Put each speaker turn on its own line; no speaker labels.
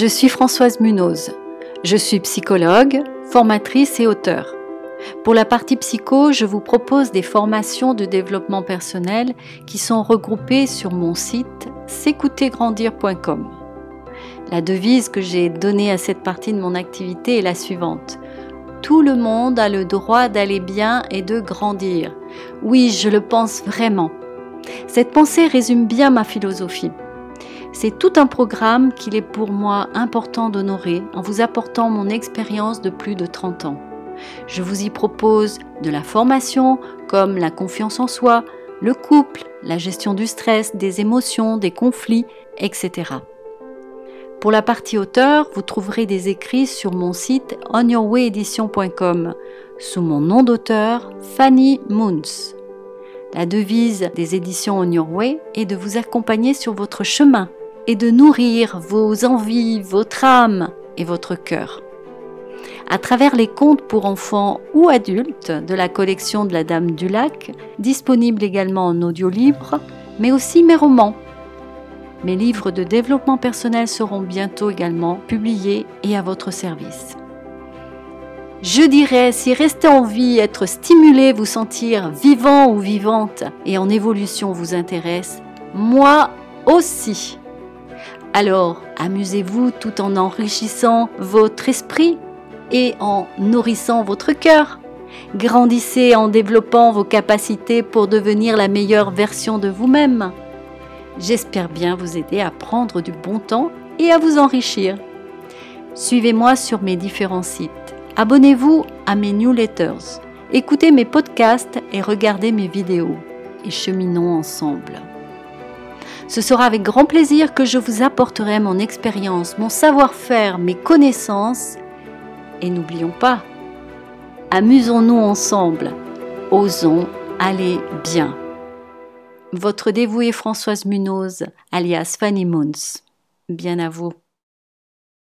Je suis Françoise Munoz. Je suis psychologue, formatrice et auteure. Pour la partie psycho, je vous propose des formations de développement personnel qui sont regroupées sur mon site s'écoutergrandir.com. La devise que j'ai donnée à cette partie de mon activité est la suivante. Tout le monde a le droit d'aller bien et de grandir. Oui, je le pense vraiment. Cette pensée résume bien ma philosophie. C'est tout un programme qu'il est pour moi important d'honorer en vous apportant mon expérience de plus de 30 ans. Je vous y propose de la formation comme la confiance en soi, le couple, la gestion du stress, des émotions, des conflits, etc. Pour la partie auteur, vous trouverez des écrits sur mon site onyourwayedition.com sous mon nom d'auteur, Fanny Moons. La devise des éditions On Your Way est de vous accompagner sur votre chemin et de nourrir vos envies, votre âme et votre cœur. À travers les contes pour enfants ou adultes de la collection de la Dame du Lac, disponible également en audio libre, mais aussi mes romans. Mes livres de développement personnel seront bientôt également publiés et à votre service. Je dirais, si rester en vie, être stimulé, vous sentir vivant ou vivante et en évolution vous intéresse, moi aussi. Alors, amusez-vous tout en enrichissant votre esprit et en nourrissant votre cœur. Grandissez en développant vos capacités pour devenir la meilleure version de vous-même. J'espère bien vous aider à prendre du bon temps et à vous enrichir. Suivez-moi sur mes différents sites Abonnez-vous à mes newsletters, écoutez mes podcasts et regardez mes vidéos et cheminons ensemble. Ce sera avec grand plaisir que je vous apporterai mon expérience, mon savoir-faire, mes connaissances. Et n'oublions pas, amusons-nous ensemble, osons aller bien. Votre dévouée Françoise Munoz, alias Fanny Moons. Bien à vous.